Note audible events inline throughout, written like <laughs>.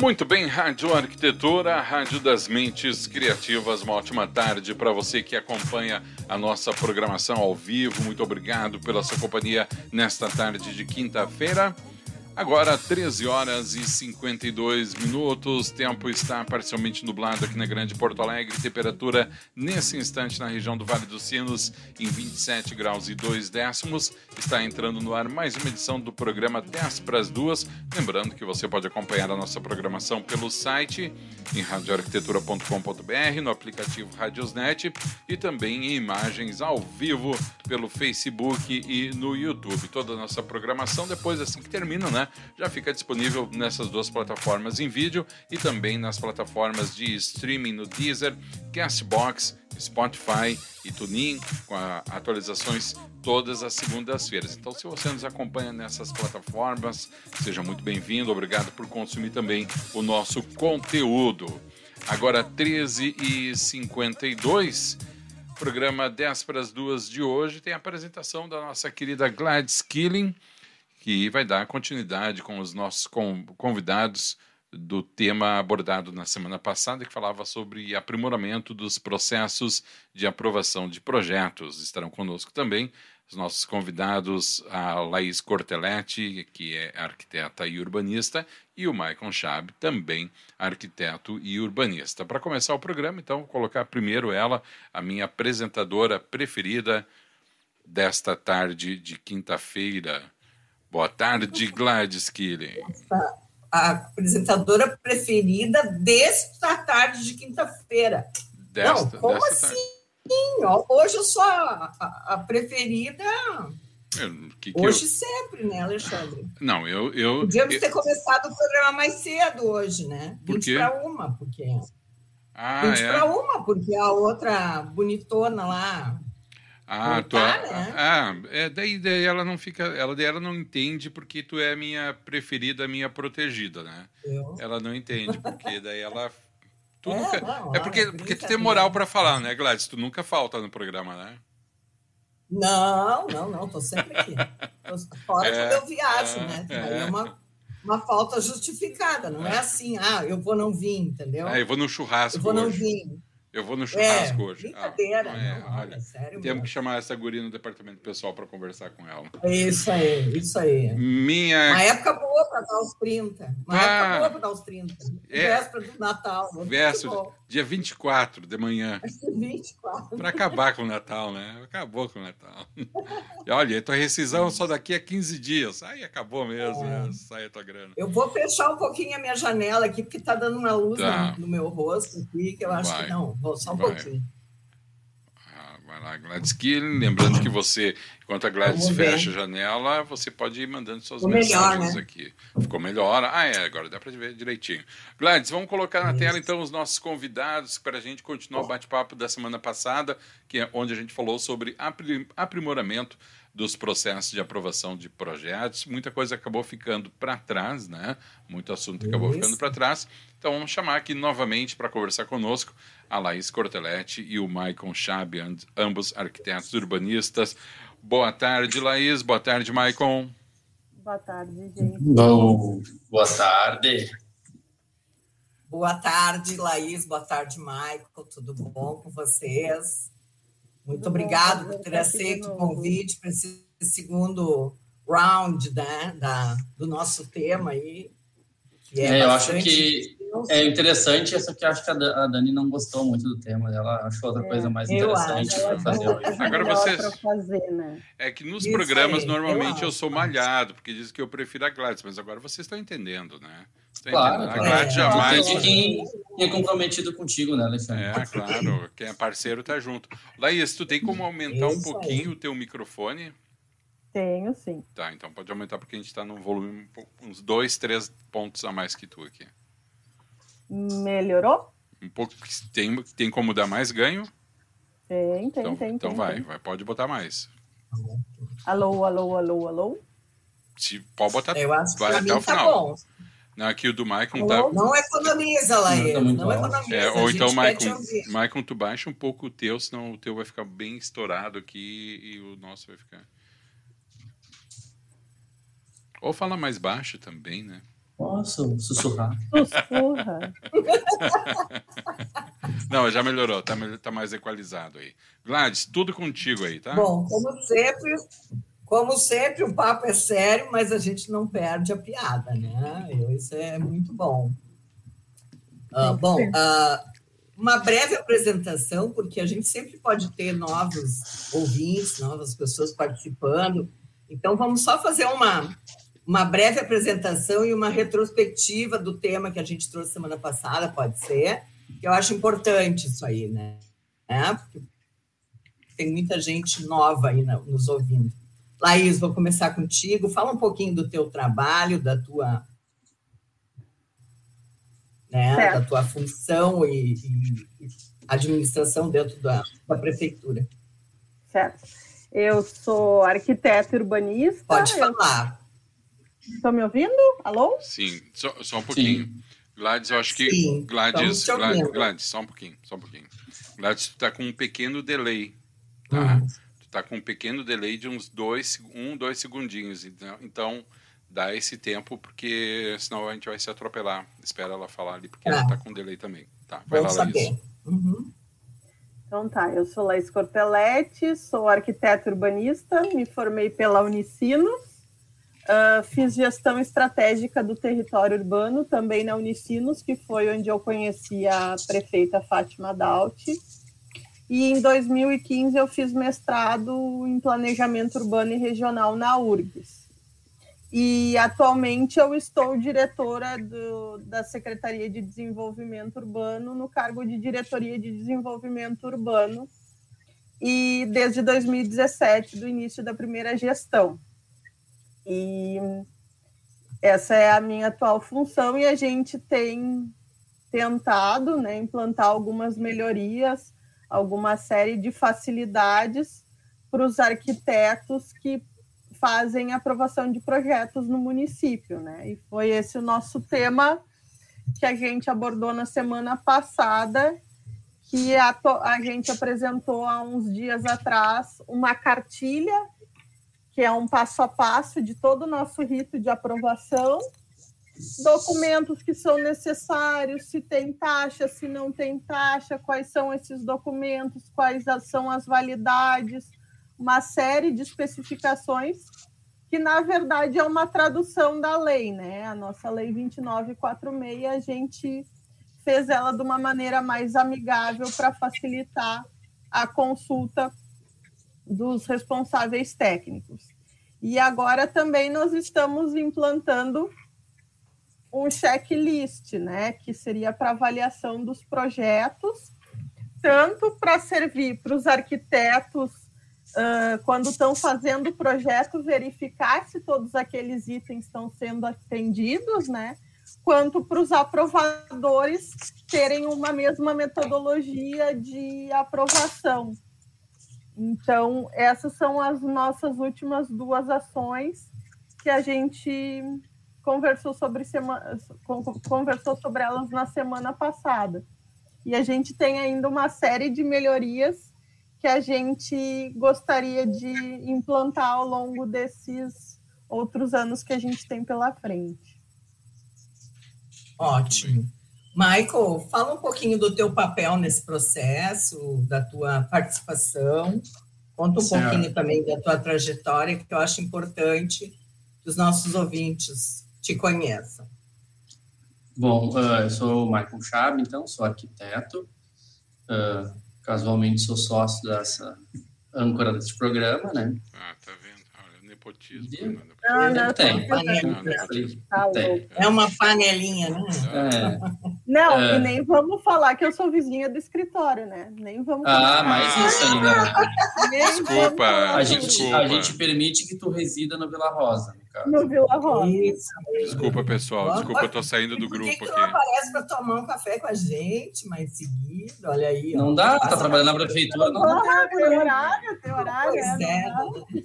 Muito bem, Rádio Arquitetura, Rádio das Mentes Criativas. Uma ótima tarde para você que acompanha a nossa programação ao vivo. Muito obrigado pela sua companhia nesta tarde de quinta-feira. Agora, 13 horas e 52 minutos. Tempo está parcialmente nublado aqui na Grande Porto Alegre. Temperatura nesse instante na região do Vale dos Sinos em 27 graus e 2 décimos. Está entrando no ar mais uma edição do programa 10 para as duas. Lembrando que você pode acompanhar a nossa programação pelo site em radioarquitetura.com.br, no aplicativo Radiosnet e também em imagens ao vivo pelo Facebook e no YouTube. Toda a nossa programação depois assim que termina, né? Já fica disponível nessas duas plataformas em vídeo e também nas plataformas de streaming no Deezer, Castbox, Spotify e TuneIn, com atualizações todas as segundas-feiras. Então, se você nos acompanha nessas plataformas, seja muito bem-vindo. Obrigado por consumir também o nosso conteúdo. Agora, 13h52, programa 10 para as duas de hoje, tem a apresentação da nossa querida Gladys Killing que vai dar continuidade com os nossos convidados do tema abordado na semana passada, que falava sobre aprimoramento dos processos de aprovação de projetos. Estarão conosco também os nossos convidados, a Laís Corteletti, que é arquiteta e urbanista, e o Maicon Chab, também arquiteto e urbanista. Para começar o programa, então, vou colocar primeiro ela, a minha apresentadora preferida desta tarde de quinta-feira, Boa tarde, Gladys Killing. A apresentadora preferida desta tarde de quinta-feira. Não, como assim? Ó, hoje eu sou a, a, a preferida. Que que hoje eu... sempre, né, Alexandre? Não, eu. eu Podíamos eu... ter começado o programa mais cedo hoje, né? Por 20 para uma, porque. Ah, 20 é? para uma, porque a outra bonitona lá, ah, tu, tá, né? ah, é, daí, daí ela não fica, ela, daí ela não entende porque tu é minha preferida, minha protegida, né? Eu? Ela não entende porque daí ela tu é, nunca, não, é porque, porque tu tem moral para falar, né, Gladys? Tu nunca falta no programa, né? Não, não, não, tô sempre aqui. Tô fora é, quando eu viajo, é, né? É. é uma, uma falta justificada, não é. é assim, ah, eu vou não vir, entendeu? É, eu vou no churrasco. Eu vou hoje. não vir. Eu vou no churrasco é, hoje. Brincadeira. Ah, é, não, olha, é sério. Temos que chamar essa guria no departamento pessoal para conversar com ela. Isso aí, isso aí. Minha... Uma época boa para dar os 30. Uma ah, época boa para dar os 30. É, véspera do Natal. Véspera, dia 24 de manhã. 24. Para acabar com o Natal, né? Acabou com o Natal. E olha, a tua rescisão só daqui a 15 dias. Aí acabou mesmo, é. né? sai a tua grana. Eu vou fechar um pouquinho a minha janela aqui, porque está dando uma luz tá. no, no, meu rosto aqui, que eu acho Vai. que não. Só um Vai. pouquinho. Ah, vai lá, Gladys Killing. Lembrando que você, enquanto a Gladys fecha a janela, você pode ir mandando suas Ficou mensagens melhor, né? aqui. Ficou melhor. Ah, é, agora dá para ver direitinho. Gladys, vamos colocar na Isso. tela então os nossos convidados para a gente continuar o bate-papo da semana passada, que é onde a gente falou sobre aprimoramento dos processos de aprovação de projetos. Muita coisa acabou ficando para trás, né? Muito assunto acabou ficando para trás. Então vamos chamar aqui novamente para conversar conosco a Laís Corteletti e o Maicon Chab, ambos arquitetos urbanistas. Boa tarde, Laís. Boa tarde, Maicon. Boa tarde, gente. Bom, boa tarde. Boa tarde, Laís. Boa tarde, Maicon. Tudo bom com vocês? Muito Tudo obrigado bom, por ter aceito o convite para esse segundo round né, da, do nosso tema aí. É, é eu acho que é interessante, só que acho que a Dani não gostou muito do tema, ela achou outra é, coisa mais interessante para fazer hoje. Agora vocês. Fazer, né? É que nos Isso programas, aí, normalmente, eu, eu, sou malhado, porque diz que eu prefiro a Gladys, mas agora vocês estão entendendo, né? claro, claro. A Gladys é, jamais. Quem, quem é comprometido contigo, né, Alexandre? É, claro. Quem é parceiro tá junto. Laís, tu tem como aumentar Isso um pouquinho aí. o teu microfone? Tenho, sim. Tá, então pode aumentar porque a gente está num volume uns dois, três pontos a mais que tu aqui. Melhorou? Um pouco. Tem, tem como dar mais ganho? Tem, tem, então, tem. Então tem, vai, tem. vai, pode botar mais. Alô, alô, alô, alô? Se, pode botar. Eu acho vai que até o tá final. Bom. Não, aqui o do Maicon tá. Não economiza, Laís. Não, não economiza. É, ou então, Maicon, Maicon, tu baixa um pouco o teu, senão o teu vai ficar bem estourado aqui e o nosso vai ficar. Ou fala mais baixo também, né? Posso sussurrar? Sussurra. <laughs> Não, já melhorou, tá, tá mais equalizado aí. Gladys, tudo contigo aí, tá? Bom, como sempre, como sempre, o papo é sério, mas a gente não perde a piada, né? Isso é muito bom. Uh, bom, uh, uma breve apresentação, porque a gente sempre pode ter novos ouvintes, novas pessoas participando. Então, vamos só fazer uma, uma breve apresentação e uma retrospectiva do tema que a gente trouxe semana passada, pode ser, que eu acho importante isso aí, né? É, porque tem muita gente nova aí nos ouvindo. Laís, vou começar contigo. Fala um pouquinho do teu trabalho, da tua né, da tua função e, e, administração dentro da, da prefeitura. Certo. Eu sou arquiteta urbanista. Pode falar. Estão me ouvindo? Alô? Sim, só, só um pouquinho. Sim. Gladys, eu acho que. Sim, Gladys, Gladys, Gladys, só um pouquinho, só um pouquinho. Gladys, tu está com um pequeno delay, tá? Uhum. Tu está com um pequeno delay de uns dois, um, dois segundinhos. Então, então dá esse tempo, porque senão a gente vai se atropelar. Espera ela falar ali, porque ela está com delay também. Tá, vai lá, Laís. Uhum. Então tá, eu sou Laís Cortelete, sou arquiteta urbanista, me formei pela Unicinos, uh, fiz gestão estratégica do território urbano também na Unicinos, que foi onde eu conheci a prefeita Fátima Dauti. E em 2015 eu fiz mestrado em planejamento urbano e regional na URGS. E atualmente eu estou diretora do, da Secretaria de Desenvolvimento Urbano no cargo de Diretoria de Desenvolvimento Urbano e desde 2017 do início da primeira gestão. E essa é a minha atual função e a gente tem tentado né, implantar algumas melhorias, alguma série de facilidades para os arquitetos que fazem aprovação de projetos no município, né? E foi esse o nosso tema que a gente abordou na semana passada, que a, a gente apresentou há uns dias atrás uma cartilha, que é um passo a passo de todo o nosso rito de aprovação, documentos que são necessários, se tem taxa, se não tem taxa, quais são esses documentos, quais são as validades, uma série de especificações que, na verdade, é uma tradução da lei, né? A nossa Lei 2946, a gente fez ela de uma maneira mais amigável para facilitar a consulta dos responsáveis técnicos. E agora também nós estamos implantando um checklist, né, que seria para avaliação dos projetos, tanto para servir para os arquitetos uh, quando estão fazendo o projeto, verificar se todos aqueles itens estão sendo atendidos, né? Quanto para os aprovadores terem uma mesma metodologia de aprovação. Então, essas são as nossas últimas duas ações que a gente conversou sobre, semana, conversou sobre elas na semana passada. E a gente tem ainda uma série de melhorias que a gente gostaria de implantar ao longo desses outros anos que a gente tem pela frente. Ótimo. Michael, fala um pouquinho do teu papel nesse processo, da tua participação. Conta um certo. pouquinho também da tua trajetória, que eu acho importante que os nossos ouvintes te conheçam. Bom, uh, eu sou o Michael Chab, então, sou arquiteto. Uh, Casualmente sou sócio dessa âncora desse programa, né? Ah, tá vendo? Nepotismo. Não, né? não, não, tem. tem. É uma panelinha, né? É. Não, é. e nem vamos falar que eu sou vizinha do escritório, né? Nem vamos. Ah, mas isso ainda. desculpa, a gente, desculpa. A gente permite que tu resida no Vila Rosa caso. No Vila Rosa. Desculpa, pessoal. Desculpa, eu tô saindo do grupo aqui. Por que não aparece para tomar um café com a gente mais seguido? Olha aí. Não ó, dá, tá trabalhando na prefeitura. Não, não dá. Tem horário, tem horário. Pois é.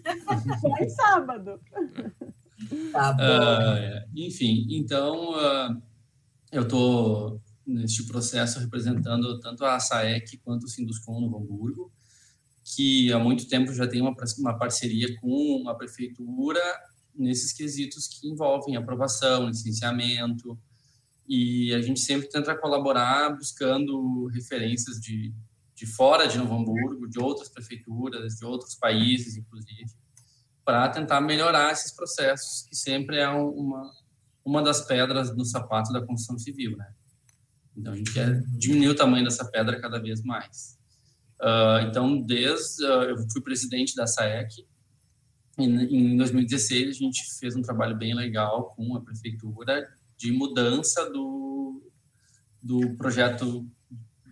é Só em sábado. Tá bom. Uh, enfim, então, uh, eu tô neste processo representando tanto a SAEC quanto o Sinduscom no Hamburgo, que há muito tempo já tem uma, uma parceria com a prefeitura nesses quesitos que envolvem aprovação, licenciamento, e a gente sempre tenta colaborar buscando referências de, de fora de Novo Hamburgo, de outras prefeituras, de outros países, inclusive, para tentar melhorar esses processos, que sempre é uma, uma das pedras no sapato da construção civil, né? Então, a gente quer diminuir o tamanho dessa pedra cada vez mais. Uh, então, desde uh, eu fui presidente da SAEC, em 2016 a gente fez um trabalho bem legal com a prefeitura de mudança do, do projeto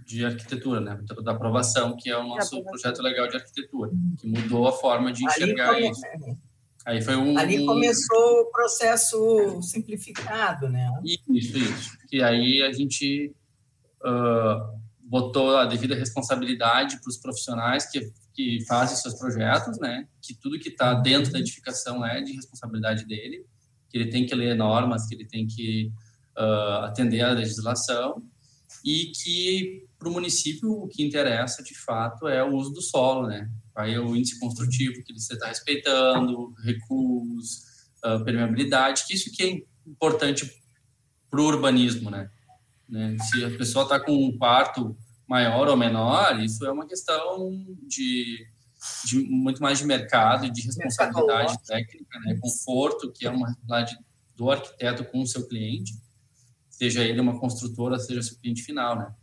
de arquitetura, né? Da aprovação, que é o nosso projeto legal de arquitetura, que mudou a forma de enxergar Ali isso. Aí foi um. Ali começou o processo simplificado, né? Isso, isso. E aí a gente uh, botou a devida responsabilidade para os profissionais que, que fazem seus projetos, né? Que tudo que está dentro da edificação é de responsabilidade dele, que ele tem que ler normas, que ele tem que uh, atender à legislação e que para o município o que interessa de fato é o uso do solo, né? Aí o índice construtivo que você está respeitando, recuos, uh, permeabilidade, que isso que é importante para o urbanismo, né? né? Se a pessoa está com um quarto maior ou menor, isso é uma questão de, de muito mais de mercado e de responsabilidade técnica, né? Conforto, que é uma responsabilidade do arquiteto com o seu cliente, seja ele uma construtora, seja seu cliente final, né?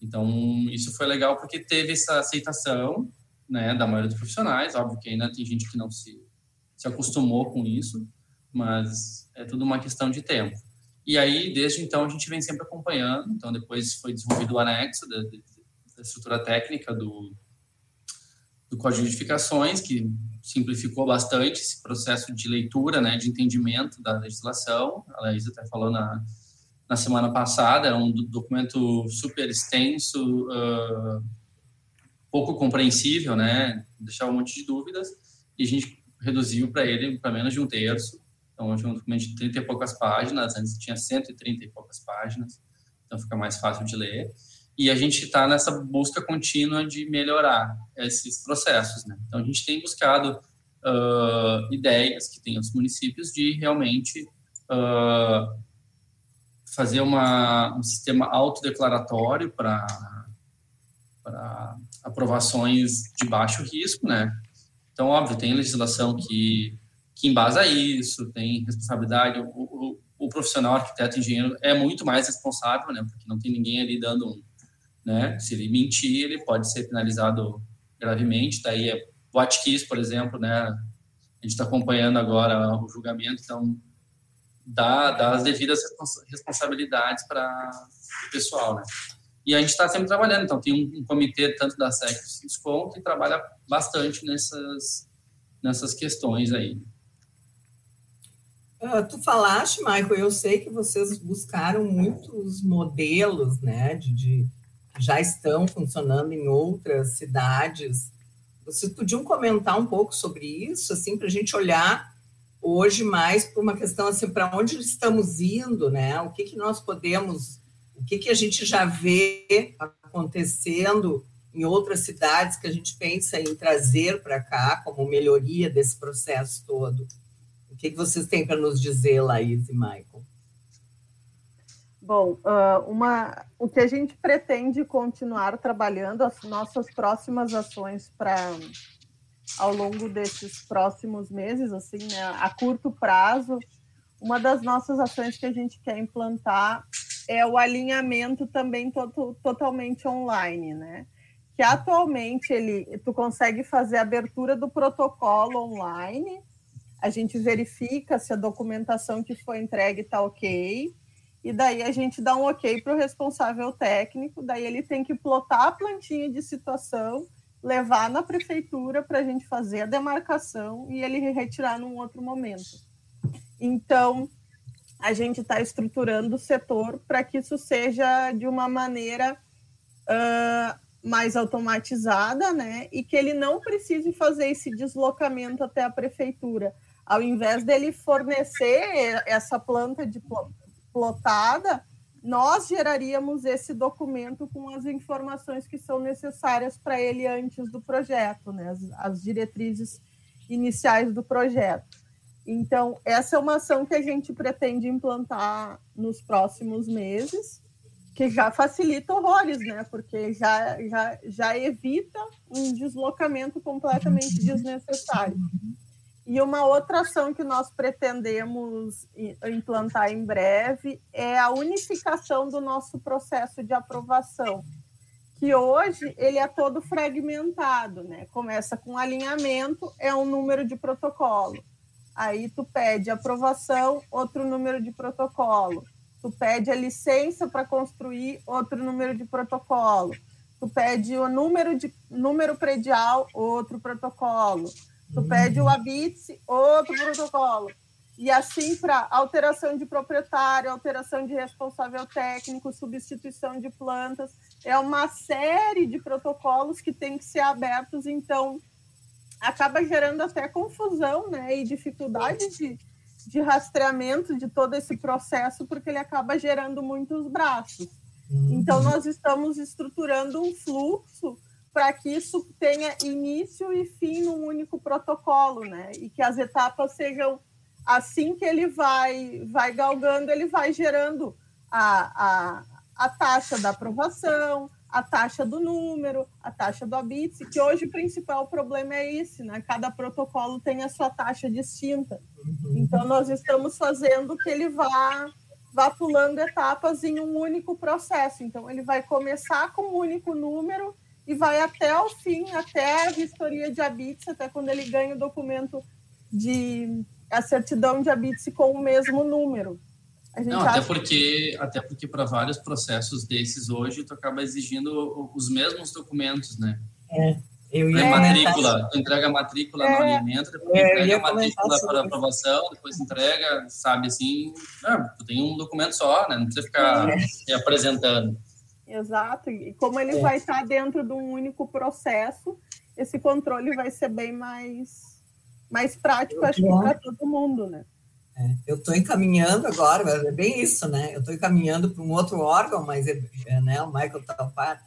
Então, isso foi legal porque teve essa aceitação né, da maioria dos profissionais. Óbvio que ainda tem gente que não se, se acostumou com isso, mas é tudo uma questão de tempo. E aí, desde então, a gente vem sempre acompanhando. Então, depois foi desenvolvido o anexo da, da estrutura técnica do, do Código de Edificações, que simplificou bastante esse processo de leitura, né, de entendimento da legislação. A Laís até falou na, na semana passada, era um documento super extenso, uh, pouco compreensível, né? Deixava um monte de dúvidas e a gente reduziu para ele para menos de um terço. Então, hoje é um documento de 30 e poucas páginas, antes tinha 130 e poucas páginas, então fica mais fácil de ler. E a gente está nessa busca contínua de melhorar esses processos, né? Então, a gente tem buscado uh, ideias que tem os municípios de realmente uh, fazer uma, um sistema autodeclaratório para aprovações de baixo risco, né? Então, óbvio, tem legislação que, que embasa isso, tem responsabilidade. O, o, o profissional arquiteto engenheiro é muito mais responsável, né? Porque não tem ninguém ali dando um, né? Se ele mentir, ele pode ser penalizado gravemente. Daí é o Atkiss, por exemplo, né? A gente está acompanhando agora o julgamento, então dá, dá as devidas responsabilidades para o pessoal, né? E a gente está sempre trabalhando, então tem um, um comitê tanto da SEC do Ciscom que trabalha bastante nessas, nessas questões aí. Uh, tu falaste, Michael, eu sei que vocês buscaram muitos modelos, né, de, de já estão funcionando em outras cidades. Vocês podiam comentar um pouco sobre isso, assim, para a gente olhar hoje mais por uma questão assim, para onde estamos indo, né? O que, que nós podemos, o que, que a gente já vê acontecendo em outras cidades que a gente pensa em trazer para cá como melhoria desse processo todo. O que, que vocês têm para nos dizer, Laís e Michael? Bom, uh, uma, o que a gente pretende continuar trabalhando, as nossas próximas ações para ao longo desses próximos meses, assim, né, a curto prazo, uma das nossas ações que a gente quer implantar é o alinhamento também to totalmente online, né? Que atualmente ele, tu consegue fazer a abertura do protocolo online, a gente verifica se a documentação que foi entregue está ok, e daí a gente dá um ok para o responsável técnico, daí ele tem que plotar a plantinha de situação levar na prefeitura para a gente fazer a demarcação e ele retirar num outro momento. Então, a gente está estruturando o setor para que isso seja de uma maneira uh, mais automatizada, né? E que ele não precise fazer esse deslocamento até a prefeitura. Ao invés dele fornecer essa planta de plotada, nós geraríamos esse documento com as informações que são necessárias para ele antes do projeto, né? as, as diretrizes iniciais do projeto. Então, essa é uma ação que a gente pretende implantar nos próximos meses, que já facilita horrores, né? Porque já, já, já evita um deslocamento completamente desnecessário. E uma outra ação que nós pretendemos implantar em breve é a unificação do nosso processo de aprovação, que hoje ele é todo fragmentado, né? Começa com alinhamento, é um número de protocolo. Aí tu pede aprovação, outro número de protocolo. Tu pede a licença para construir, outro número de protocolo. Tu pede o número de número predial, outro protocolo Tu pede o habite, outro protocolo. E assim para alteração de proprietário, alteração de responsável técnico, substituição de plantas, é uma série de protocolos que tem que ser abertos, então acaba gerando até confusão, né, e dificuldade de, de rastreamento de todo esse processo, porque ele acaba gerando muitos braços. Então nós estamos estruturando um fluxo para que isso tenha início e fim num único protocolo, né? E que as etapas sejam assim que ele vai, vai galgando, ele vai gerando a, a, a taxa da aprovação, a taxa do número, a taxa do habite, que hoje o principal problema é esse, né? Cada protocolo tem a sua taxa distinta. Uhum. Então, nós estamos fazendo que ele vá, vá pulando etapas em um único processo. Então, ele vai começar com um único número e vai até o fim, até a vistoria de habits, até quando ele ganha o documento de a certidão de habits com o mesmo número. Não, até porque até porque para vários processos desses hoje tu acaba exigindo os mesmos documentos, né? É. Eu ia é, matrícula, tu entrega a matrícula é, no alimento, depois é, entrega a matrícula para aprovação, depois entrega, sabe assim, ah, tu tem um documento só, né? Não precisa ficar é. apresentando. Exato, e como ele é. vai estar dentro de um único processo, esse controle vai ser bem mais, mais prático, acho que para todo mundo, né? É, eu estou encaminhando agora, é bem isso, né? Eu estou encaminhando para um outro órgão, mas é, é né, o Michael Talpar,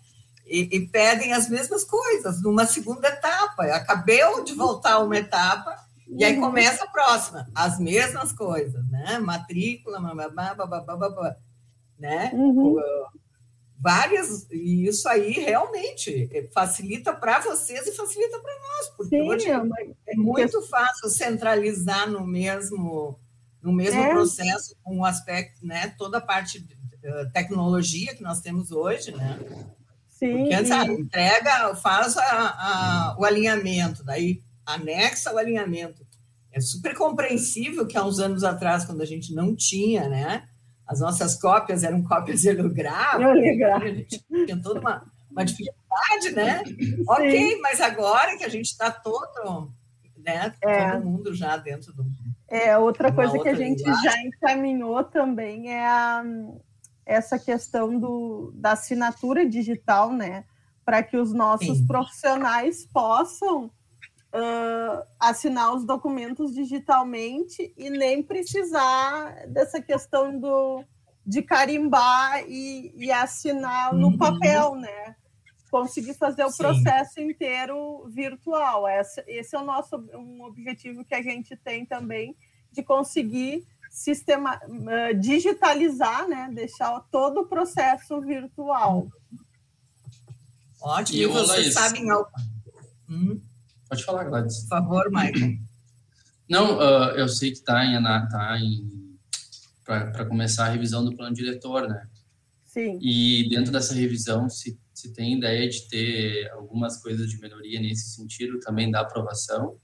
e, e, pedem as mesmas coisas, numa segunda etapa. Acabei de voltar uma etapa, e aí começa a próxima, as mesmas coisas, né? Matrícula, babá, babá, babá, né? Uhum várias, e isso aí realmente facilita para vocês e facilita para nós, porque Sim, hoje é, é muito fácil centralizar no mesmo, no mesmo é. processo, com um aspecto, né, toda a parte de tecnologia que nós temos hoje, né? Sim. Porque antes, ah, entrega, faz a, a, o alinhamento, daí anexa o alinhamento. É super compreensível que há uns anos atrás, quando a gente não tinha, né? As nossas cópias eram cópias holográficas, tinha toda uma, uma dificuldade, né? Sim. Ok, mas agora que a gente está todo, né, é. todo mundo já dentro do. É, outra coisa outra que a gente linguagem. já encaminhou também é a, essa questão do, da assinatura digital, né? Para que os nossos Sim. profissionais possam uh, assinar os documentos digitalmente e nem precisar dessa questão do, de carimbar e, e assinar no uhum. papel, né? Conseguir fazer o Sim. processo inteiro virtual. Esse, esse é o nosso um objetivo que a gente tem também de conseguir sistema, uh, digitalizar, né? Deixar todo o processo virtual. Ótimo. E, vocês sabem. Hum? Pode falar, Gladys. Por favor, Michael. <clears throat> Não, uh, eu sei que está em, tá em para começar a revisão do plano diretor, né? Sim. E dentro dessa revisão, se, se tem ideia de ter algumas coisas de melhoria nesse sentido, também da aprovação?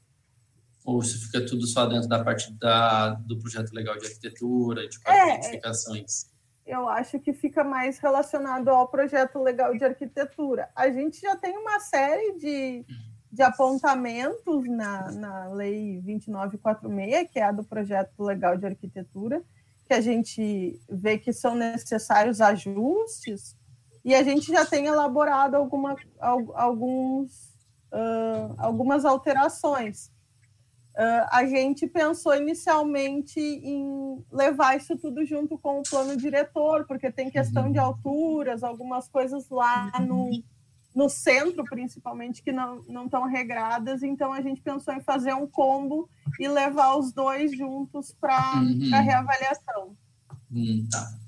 Ou se fica tudo só dentro da parte da, do projeto legal de arquitetura, de especificações? É, eu acho que fica mais relacionado ao projeto legal de arquitetura. A gente já tem uma série de de apontamentos na, na Lei 2946, que é a do projeto legal de arquitetura, que a gente vê que são necessários ajustes, e a gente já tem elaborado alguma, alguns, uh, algumas alterações. Uh, a gente pensou inicialmente em levar isso tudo junto com o plano diretor, porque tem questão de uhum. alturas, algumas coisas lá no, no centro, principalmente, que não estão regradas. Então, a gente pensou em fazer um combo e levar os dois juntos para uhum. a reavaliação. Hum, tá.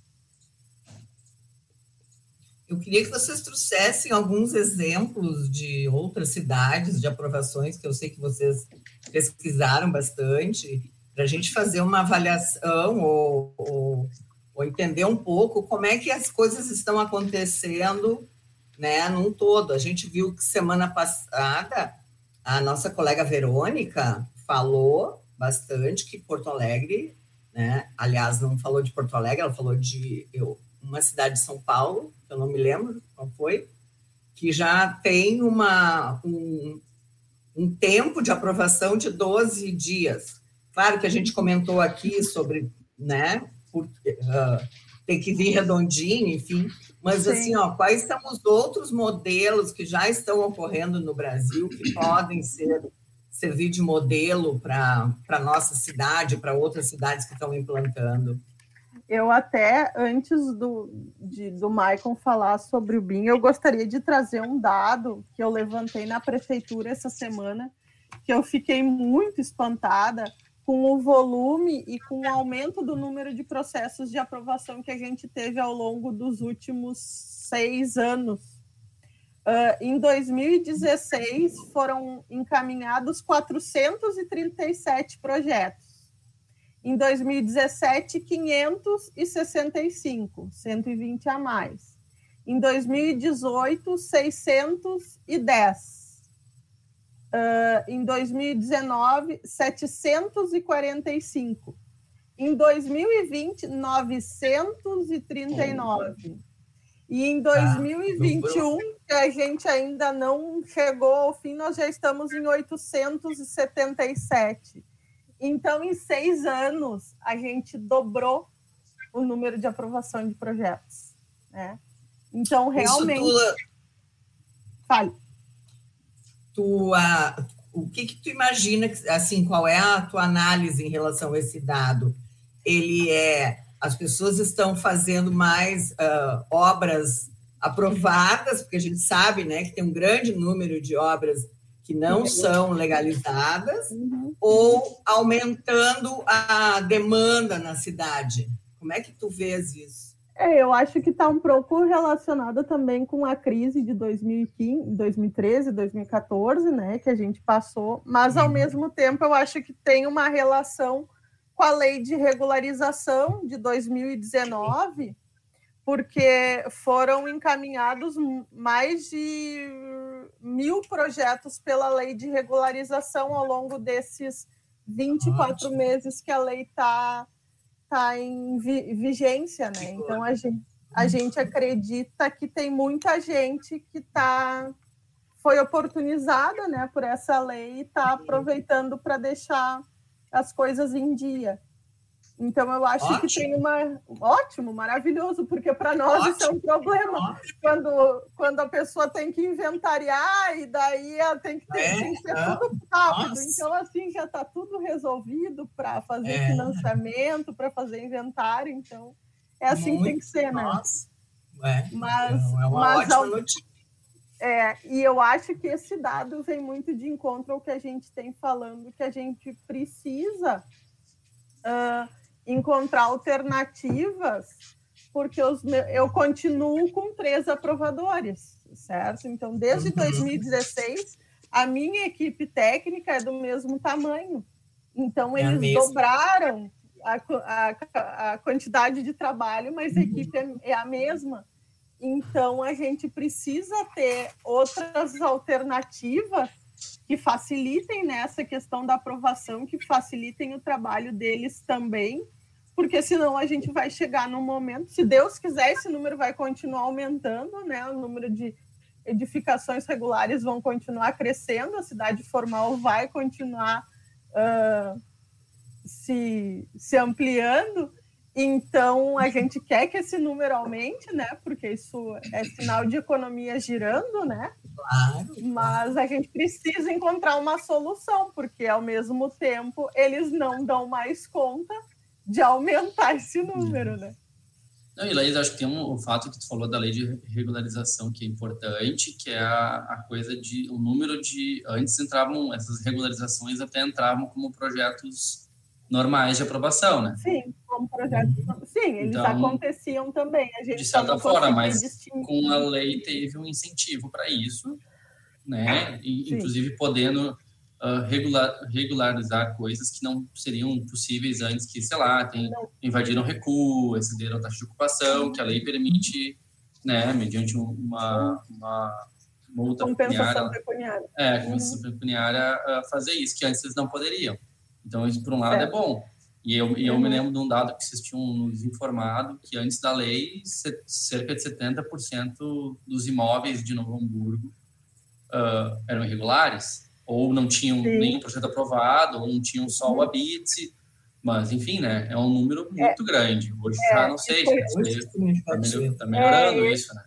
Eu queria que vocês trouxessem alguns exemplos de outras cidades de aprovações, que eu sei que vocês pesquisaram bastante, para a gente fazer uma avaliação ou, ou, ou, entender um pouco como é que as coisas estão acontecendo né, num todo. A gente viu que semana passada a nossa colega Verônica falou bastante que Porto Alegre, né, aliás, não falou de Porto Alegre, ela falou de eu, uma cidade de São Paulo, eu não me lembro qual foi, que já tem uma, um, um tempo de aprovação de 12 dias. Claro que a gente comentou aqui sobre, né, uh, tem que vir redondinho, enfim, mas Sim. assim, ó, quais são os outros modelos que já estão ocorrendo no Brasil que podem ser servir de modelo para a nossa cidade, para outras cidades que estão implantando? eu até, antes do, de, do Maicon falar sobre o BIM, eu gostaria de trazer um dado que eu levantei na prefeitura essa semana, que eu fiquei muito espantada com o volume e com o aumento do número de processos de aprovação que a gente teve ao longo dos últimos seis anos. Uh, em 2016, foram encaminhados 437 projetos. Em 2017, 565, 120 a mais. Em 2018, 610. Uh, em 2019, 745. Em 2020, 939. E em 2021, ah, que a gente ainda não chegou ao fim, nós já estamos em 877. Então, em seis anos, a gente dobrou o número de aprovação de projetos. Né? Então, realmente. Isso tu... Fale. Tu, uh, o que, que tu imagina, assim, qual é a tua análise em relação a esse dado? Ele é. As pessoas estão fazendo mais uh, obras aprovadas, porque a gente sabe né, que tem um grande número de obras que não são legalizadas, uhum. ou aumentando a demanda na cidade. Como é que tu vês isso? É, eu acho que está um pouco relacionada também com a crise de 2015, 2013, 2014, né, que a gente passou, mas ao uhum. mesmo tempo eu acho que tem uma relação com a lei de regularização de 2019, porque foram encaminhados mais de mil projetos pela lei de regularização ao longo desses 24 Ótimo. meses que a lei está tá em vi, vigência, né? Então a gente, a gente acredita que tem muita gente que tá foi oportunizada, né, por essa lei e está aproveitando para deixar as coisas em dia. Então, eu acho Ótimo. que tem uma. Ótimo, maravilhoso, porque para nós Ótimo. isso é um problema. Quando, quando a pessoa tem que inventariar, e daí ela tem que, ter, é, tem que ser é. tudo rápido. Nossa. Então, assim, já está tudo resolvido para fazer é. financiamento, para fazer inventário. Então, é assim Muito, que tem que ser, né? Nossa. É, mas, é uma mas, ótima notícia. É, e eu acho que esse dado vem muito de encontro ao que a gente tem falando, que a gente precisa. Uh, encontrar alternativas, porque os, eu continuo com três aprovadores, certo? Então, desde 2016, uhum. a minha equipe técnica é do mesmo tamanho. Então, é eles dobraram a, a, a, quantidade de trabalho, mas a uhum. equipe é, é a mesma. Então, a gente precisa ter outras alternativas que facilitem nessa questão da aprovação, que facilitem o trabalho deles também, porque senão a gente vai chegar num momento, se Deus quiser, esse número vai continuar aumentando, né? O número de edificações regulares vão continuar crescendo, a cidade formal vai continuar uh, se, se ampliando. Então, a gente quer que esse número aumente, né? Porque isso é sinal de economia girando, né? Claro. Mas a gente precisa encontrar uma solução, porque ao mesmo tempo eles não dão mais conta de aumentar esse número, né? Não, e Laís, acho que tem um, o fato que tu falou da lei de regularização que é importante, que é a, a coisa de o número de antes entravam essas regularizações até entravam como projetos normais de aprovação, né? Sim, como projetos. Sim, eles então, aconteciam também. A gente de certa forma, mas distinguir. com a lei teve um incentivo para isso, né? E, inclusive podendo uh, regular, regularizar coisas que não seriam possíveis antes, que, sei lá, tem, invadiram recuo, excederam a taxa de ocupação, que a lei permite, né, mediante uma, uma multa compensação pecuniária. É, compensação uhum. pecuniária, uh, fazer isso, que antes eles não poderiam. Então, isso, por um lado, é, é bom. E eu, e eu uhum. me lembro de um dado que vocês tinham nos informado, que antes da lei, cerca de 70% dos imóveis de Novo Hamburgo uh, eram irregulares ou não tinham Sim. nenhum projeto aprovado, ou não tinham só o habite, mas enfim, né, é um número é. muito é, grande. Hoje é, já não sei, está melhor, tá melhorando é, isso, né?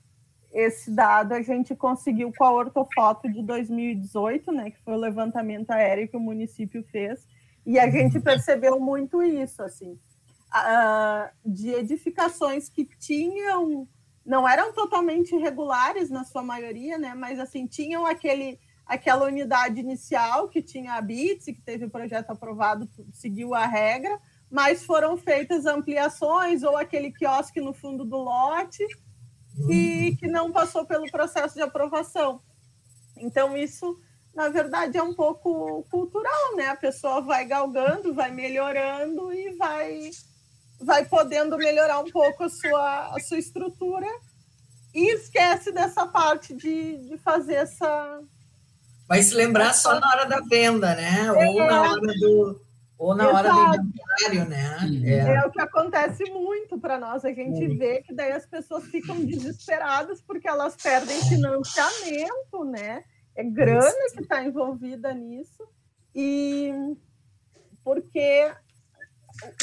Esse dado a gente conseguiu com a ortofoto de 2018, né, que foi o levantamento aéreo que o município fez, e a gente uhum. percebeu muito isso, assim, de edificações que tinham, não eram totalmente irregulares na sua maioria, né, mas assim, tinham aquele aquela unidade inicial que tinha a BITS, que teve o projeto aprovado, seguiu a regra, mas foram feitas ampliações ou aquele quiosque no fundo do lote que, que não passou pelo processo de aprovação. Então, isso, na verdade, é um pouco cultural, né? A pessoa vai galgando, vai melhorando e vai, vai podendo melhorar um pouco a sua, a sua estrutura e esquece dessa parte de, de fazer essa, Vai se lembrar só na hora da venda, né? É. Ou na hora do ou na Exato. hora do inventário, né? É. é. o que acontece muito para nós. A gente é. vê que daí as pessoas ficam desesperadas porque elas perdem financiamento, né? É grana que está envolvida nisso e porque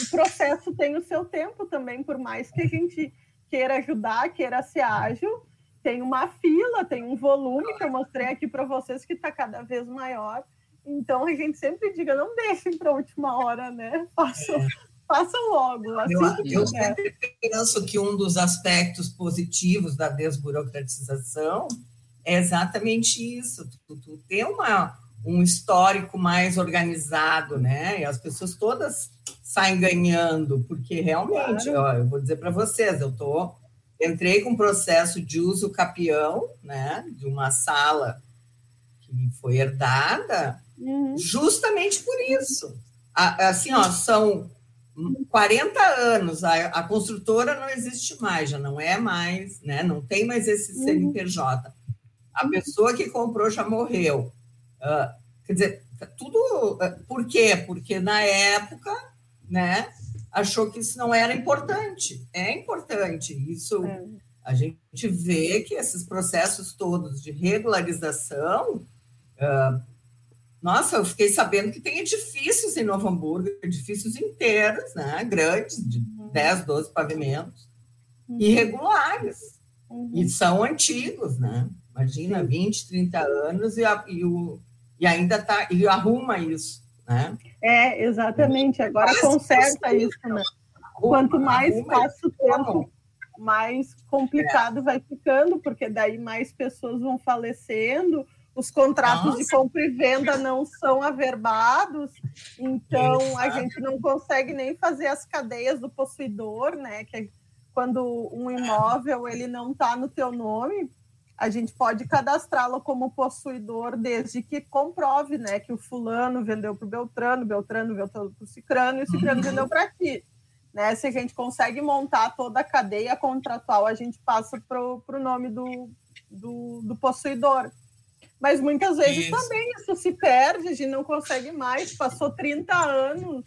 o processo tem o seu tempo também, por mais que a gente queira ajudar, queira ser ágil, tem uma fila, tem um volume que eu mostrei aqui para vocês que está cada vez maior. Então a gente sempre diga, não deixem para a última hora, né? Façam, é. façam logo. Assim eu, eu sempre penso que um dos aspectos positivos da desburocratização é exatamente isso. Tu, tu ter uma, um histórico mais organizado, né? E as pessoas todas saem ganhando, porque realmente, claro. ó, eu vou dizer para vocês, eu estou entrei com processo de uso capião, né, de uma sala que foi herdada, uhum. justamente por isso. Assim, ó, são 40 anos, a, a, construtora não existe mais, já não é mais, né, não tem mais esse uhum. CNPJ. A pessoa que comprou já morreu. Uh, quer dizer, tudo. Uh, por quê? Porque na época, né, achou que isso não era importante. É importante. Isso é. a gente vê que esses processos todos de regularização. Uh, nossa, eu fiquei sabendo que tem edifícios em Novo Hamburgo, edifícios inteiros, né, grandes, de uhum. 10, 12 pavimentos, uhum. irregulares. Uhum. E são antigos, né? Imagina, 20, 30 anos e, a, e, o, e ainda tá, e arruma isso né? É, exatamente. Agora Mas, conserta isso, né? Quanto mais passa o tempo, mais complicado é. vai ficando, porque daí mais pessoas vão falecendo, os contratos Nossa. de compra e venda não são averbados, então Exato. a gente não consegue nem fazer as cadeias do possuidor, né? Que é quando um imóvel ele não está no teu nome, a gente pode cadastrá-lo como possuidor desde que comprove, né, que o fulano vendeu para o Beltrano, Beltrano vendeu para o Cicrano e o Cicrano uhum. vendeu para ti. Né? Se a gente consegue montar toda a cadeia contratual, a gente passa para o nome do, do, do, possuidor. Mas muitas vezes isso. também isso se perde, a gente não consegue mais, passou 30 anos,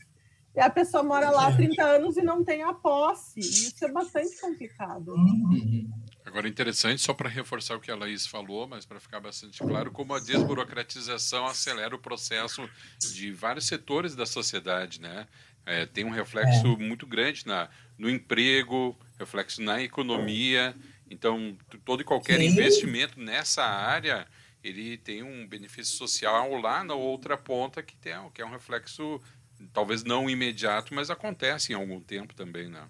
e a pessoa mora lá há 30 anos e não tem a posse. Isso é bastante complicado. Uhum. Agora, interessante, só para reforçar o que a Laís falou, mas para ficar bastante claro, como a desburocratização acelera o processo de vários setores da sociedade, né? É, tem um reflexo é. muito grande na, no emprego, reflexo na economia. Então, todo e qualquer Sim. investimento nessa área, ele tem um benefício social lá na outra ponta que, tem, que é um reflexo, talvez não imediato, mas acontece em algum tempo também, né?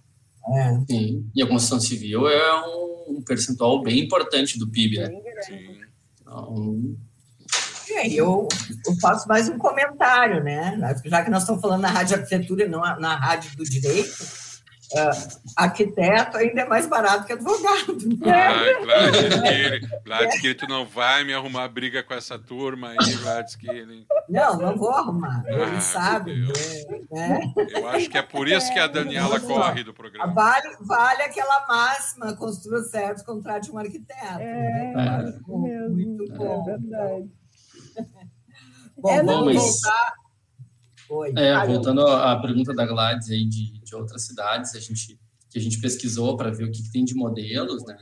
É. Sim. E a construção civil é um percentual bem importante do PIB, né? Sim. Então, é, eu, eu faço mais um comentário, né? Já que nós estamos falando na rádio arquitetura e não na rádio do direito, uh, arquiteto ainda é mais barato que advogado. Né? Ah, Vlad, que tu não vai me arrumar briga com essa turma aí, que Não, não vou arrumar, ah, ele sabe. Né? Eu acho que é por isso que a Daniela é, corre do programa. Vale, vale aquela máxima, construa certo, contrate um arquiteto. É, né? é, muito bom. É verdade. <laughs> Bom, é, vamos voltar. Oi. É, voltando à pergunta da Gladys aí de, de outras cidades, a gente, que a gente pesquisou para ver o que, que, tem de modelos, né?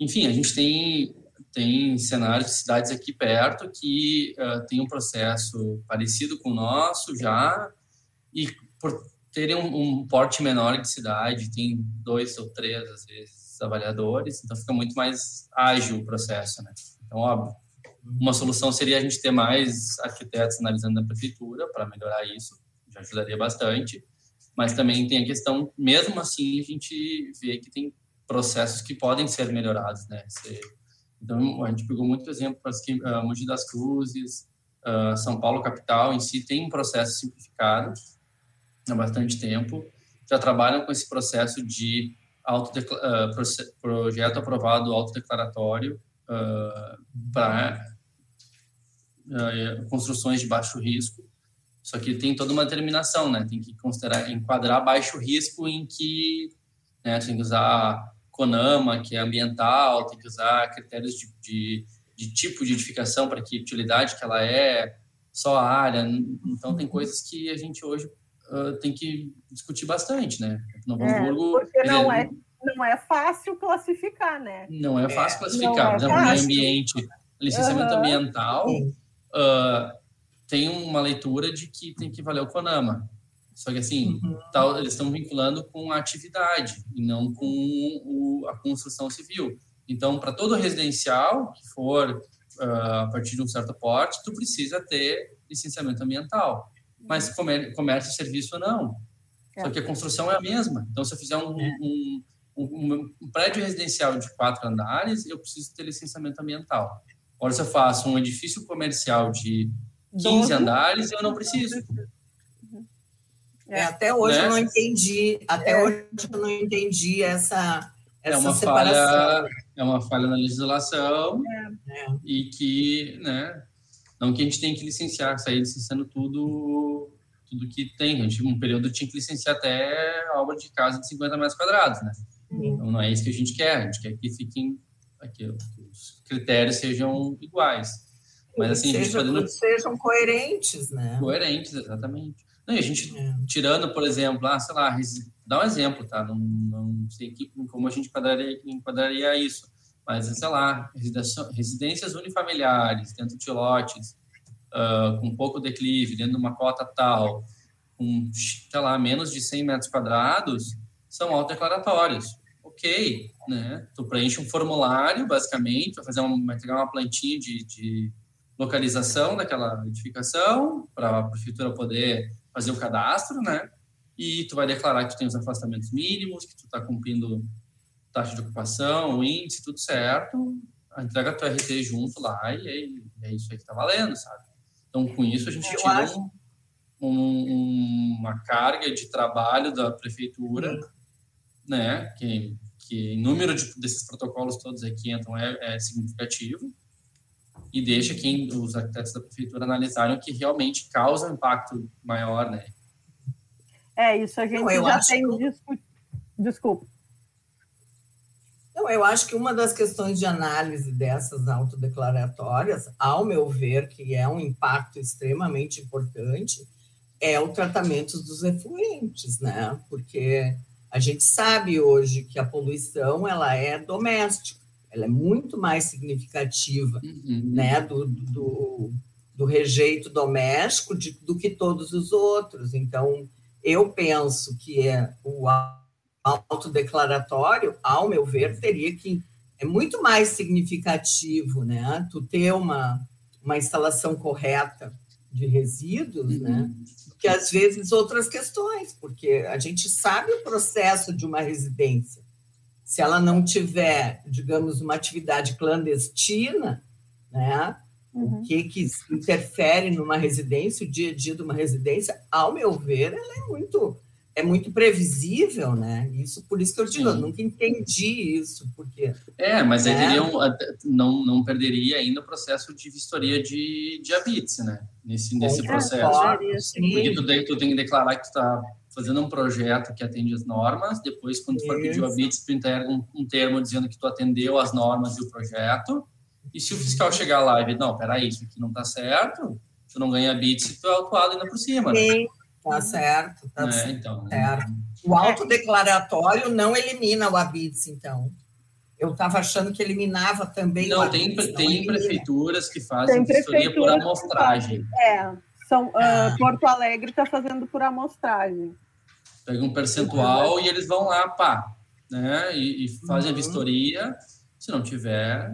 Enfim, a gente tem, tem cenários de cidades aqui perto que uh, tem um processo parecido com o nosso já, e por terem um, um porte menor de cidade, tem dois ou três, às vezes, avaliadores, então fica muito mais ágil o processo, né? Então, óbvio, uma solução seria a gente ter mais arquitetos analisando na prefeitura para melhorar isso, já ajudaria bastante. Mas também tem a questão, mesmo assim, a gente vê que tem processos que podem ser melhorados, né? Então, a gente pegou muito exemplo para uh, Mogi das Cruzes, uh, São Paulo capital em si tem um processo simplificado há bastante tempo. Já trabalham com esse processo de uh, projeto aprovado autodeclaratório uh, para construções de baixo risco. Só que tem toda uma determinação, né? Tem que considerar, enquadrar baixo risco em que né, tem que usar CONAMA, que é ambiental, tem que usar critérios de, de, de tipo de edificação para que utilidade que ela é, só a área. Então, tem coisas que a gente hoje uh, tem que discutir bastante, né? Novo é, Hamburgo... Porque não é, não é fácil classificar, né? Não é fácil classificar. Não é fácil. meio ambiente, licenciamento uhum. ambiental uh, tem uma leitura de que tem que valer o CONAMA. Só que, assim, uhum. tal, eles estão vinculando com a atividade e não com o, a construção civil. Então, para todo residencial que for uh, a partir de um certo porte, tu precisa ter licenciamento ambiental. Mas comércio, comércio e serviço, não. É. Só que a construção é a mesma. Então, se eu fizer um, é. um, um, um prédio residencial de quatro andares, eu preciso ter licenciamento ambiental. Agora, se eu faço um edifício comercial de 15 andares, eu não preciso. É, até hoje né? eu não entendi, até é. hoje eu não entendi essa, essa é uma separação. Falha, é uma falha na legislação é. e que, né, não que a gente tem que licenciar, sair licenciando tudo tudo que tem. A gente, um período tinha que licenciar até obra de casa de 50 metros quadrados, né? Então não é isso que a gente quer, a gente quer que fiquem aqui, critérios sejam iguais. Mas assim, Seja, a gente fazendo... sejam coerentes, né? Coerentes, exatamente. Não, a gente é. tirando, por exemplo, ah, sei lá, dá um exemplo, tá? Não, não sei que, como a gente enquadraria, enquadraria isso, mas sei lá, residências unifamiliares dentro de lotes, uh, com pouco declive, dentro de uma cota tal, com, sei lá, menos de 100 metros quadrados, são autodeclaratórios ok, né? Tu preenche um formulário, basicamente, vai fazer uma, vai entregar uma plantinha de, de localização daquela edificação para a prefeitura poder fazer o cadastro, né? E tu vai declarar que tu tem os afastamentos mínimos, que tu está cumprindo taxa de ocupação, índice, tudo certo. Entrega do RT junto lá e é, é isso aí que está valendo, sabe? Então, com isso, a gente Eu tira acho... um, um, uma carga de trabalho da prefeitura, né? Que que o número de, desses protocolos todos aqui entram é, é significativo e deixa quem os arquitetos da prefeitura analisarem o que realmente causa um impacto maior, né? É, isso a gente Não, já tem que... Desculpa. Não, eu acho que uma das questões de análise dessas autodeclaratórias, ao meu ver, que é um impacto extremamente importante, é o tratamento dos efluentes, né? Porque a gente sabe hoje que a poluição ela é doméstica, ela é muito mais significativa uhum. né, do, do, do, rejeito doméstico de, do que todos os outros. Então, eu penso que é o autodeclaratório, ao meu ver, teria que é muito mais significativo, né? Tu ter uma, uma instalação correta de resíduos, né? uhum. né? Que às vezes outras questões, porque a gente sabe o processo de uma residência. Se ela não tiver, digamos, uma atividade clandestina, né? Uhum. O que, que interfere numa residência, o dia a dia de uma residência, ao meu ver, ela é muito é muito previsível, né? Isso, por isso que eu digo, eu nunca entendi isso, porque... É, mas aí teria um, não, não perderia ainda o processo de vistoria de, de habits, né? Nesse, nesse é, processo. porque tu, tu tem que declarar que tu está fazendo um projeto que atende as normas, depois, quando tu for pedir o habits, tu entrega um, um termo dizendo que tu atendeu as normas e o projeto, e se o fiscal chegar lá e ver, não, peraí, isso aqui não está certo, tu não ganha habits tu é autuado ainda por cima, Sim. Né? Tá certo, tá é, então, certo. O autodeclaratório não elimina o ABITS, então. Eu estava achando que eliminava também não, o ABITS. Tem, não, tem prefeituras que fazem vistoria por amostragem. É, são, uh, Porto Alegre está fazendo por amostragem. Pega um percentual e eles vão lá, pá, né? E, e fazem uhum. a vistoria. Se não tiver,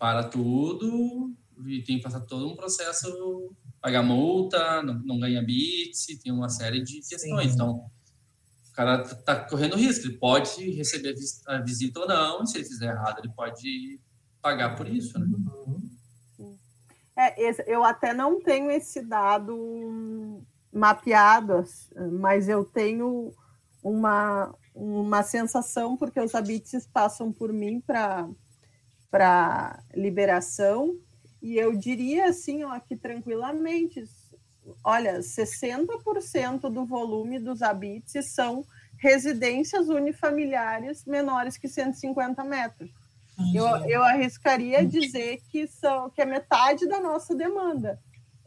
para tudo e tem que passar todo um processo pagar multa, não, não ganha bits, tem uma série de questões. Sim. Então, o cara está correndo risco. Ele pode receber a visita ou não, e se ele fizer errado, ele pode pagar por isso, né? É, eu até não tenho esse dado mapeado, mas eu tenho uma, uma sensação, porque os habites passam por mim para liberação, e eu diria assim, ó, que tranquilamente, olha, 60% do volume dos habites são residências unifamiliares menores que 150 metros. Eu, eu arriscaria dizer que, são, que é metade da nossa demanda.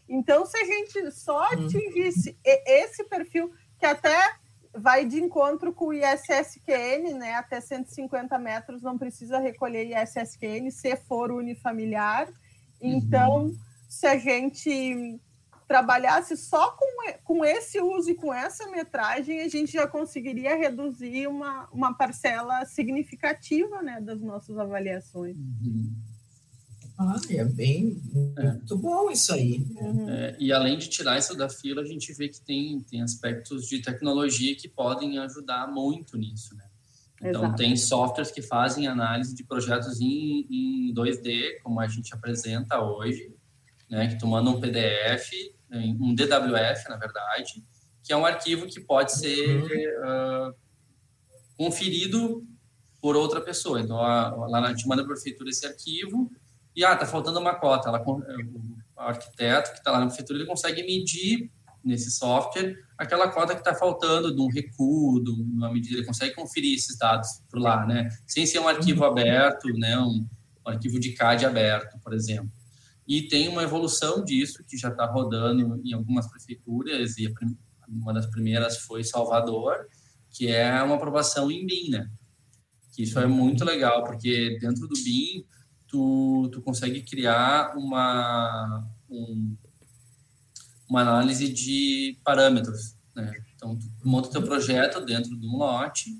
Então, se a gente só uhum. atingisse esse perfil, que até vai de encontro com o ISSQN, né? Até 150 metros não precisa recolher ISSQN se for unifamiliar. Então, uhum. se a gente trabalhasse só com, com esse uso e com essa metragem, a gente já conseguiria reduzir uma, uma parcela significativa né, das nossas avaliações. Uhum. Ah, é bem é. muito bom isso aí. Uhum. É, e além de tirar isso da fila, a gente vê que tem, tem aspectos de tecnologia que podem ajudar muito nisso, né? Então, Exato. tem softwares que fazem análise de projetos em, em 2D, como a gente apresenta hoje, né, que tu manda um PDF, um DWF, na verdade, que é um arquivo que pode ser uh, conferido por outra pessoa. Então, a, lá a gente manda para a prefeitura esse arquivo e, ah, tá faltando uma cota. Ela, o arquiteto que está lá na prefeitura, ele consegue medir nesse software aquela cota que está faltando de um recuo, de uma medida, ele consegue conferir esses dados por lá, né? Sem ser um arquivo aberto, né? Um, um arquivo de CAD aberto, por exemplo. E tem uma evolução disso que já está rodando em algumas prefeituras, e uma das primeiras foi Salvador, que é uma aprovação em BIM, né? Que isso é muito legal, porque dentro do BIM, tu, tu consegue criar uma, um, uma análise de parâmetros. Né? Então, tu monta o teu projeto dentro de um lote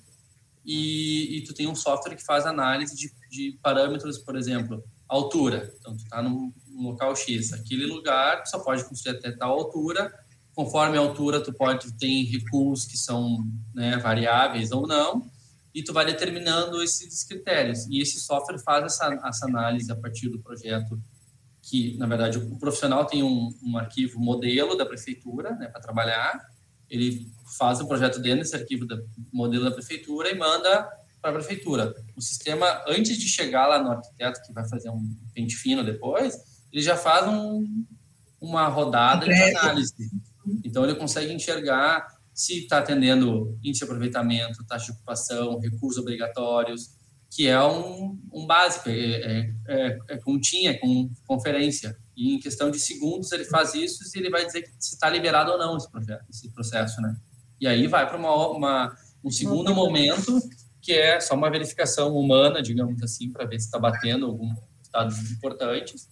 e, e tu tem um software que faz análise de, de parâmetros, por exemplo, altura. Então, tu está num, num, local X. Aquele lugar tu só pode construir até tal altura. Conforme a altura, tu pode ter recuos que são né, variáveis ou não, e tu vai determinando esses critérios. E esse software faz essa, essa análise a partir do projeto que, na verdade, o profissional tem um, um arquivo modelo da prefeitura né, para trabalhar, ele faz o projeto dentro desse arquivo do modelo da prefeitura e manda para a prefeitura. O sistema, antes de chegar lá no arquiteto, que vai fazer um pente fino depois, ele já faz um, uma rodada de análise. Então, ele consegue enxergar se está atendendo índice de aproveitamento, taxa de ocupação, recursos obrigatórios, que é um, um básico, é, é, é, é continha, é com conferência. E em questão de segundos ele faz isso e ele vai dizer se está liberado ou não esse, projeto, esse processo, né? E aí vai para uma, uma, um segundo uhum. momento que é só uma verificação humana, digamos assim, para ver se está batendo alguns dados importantes,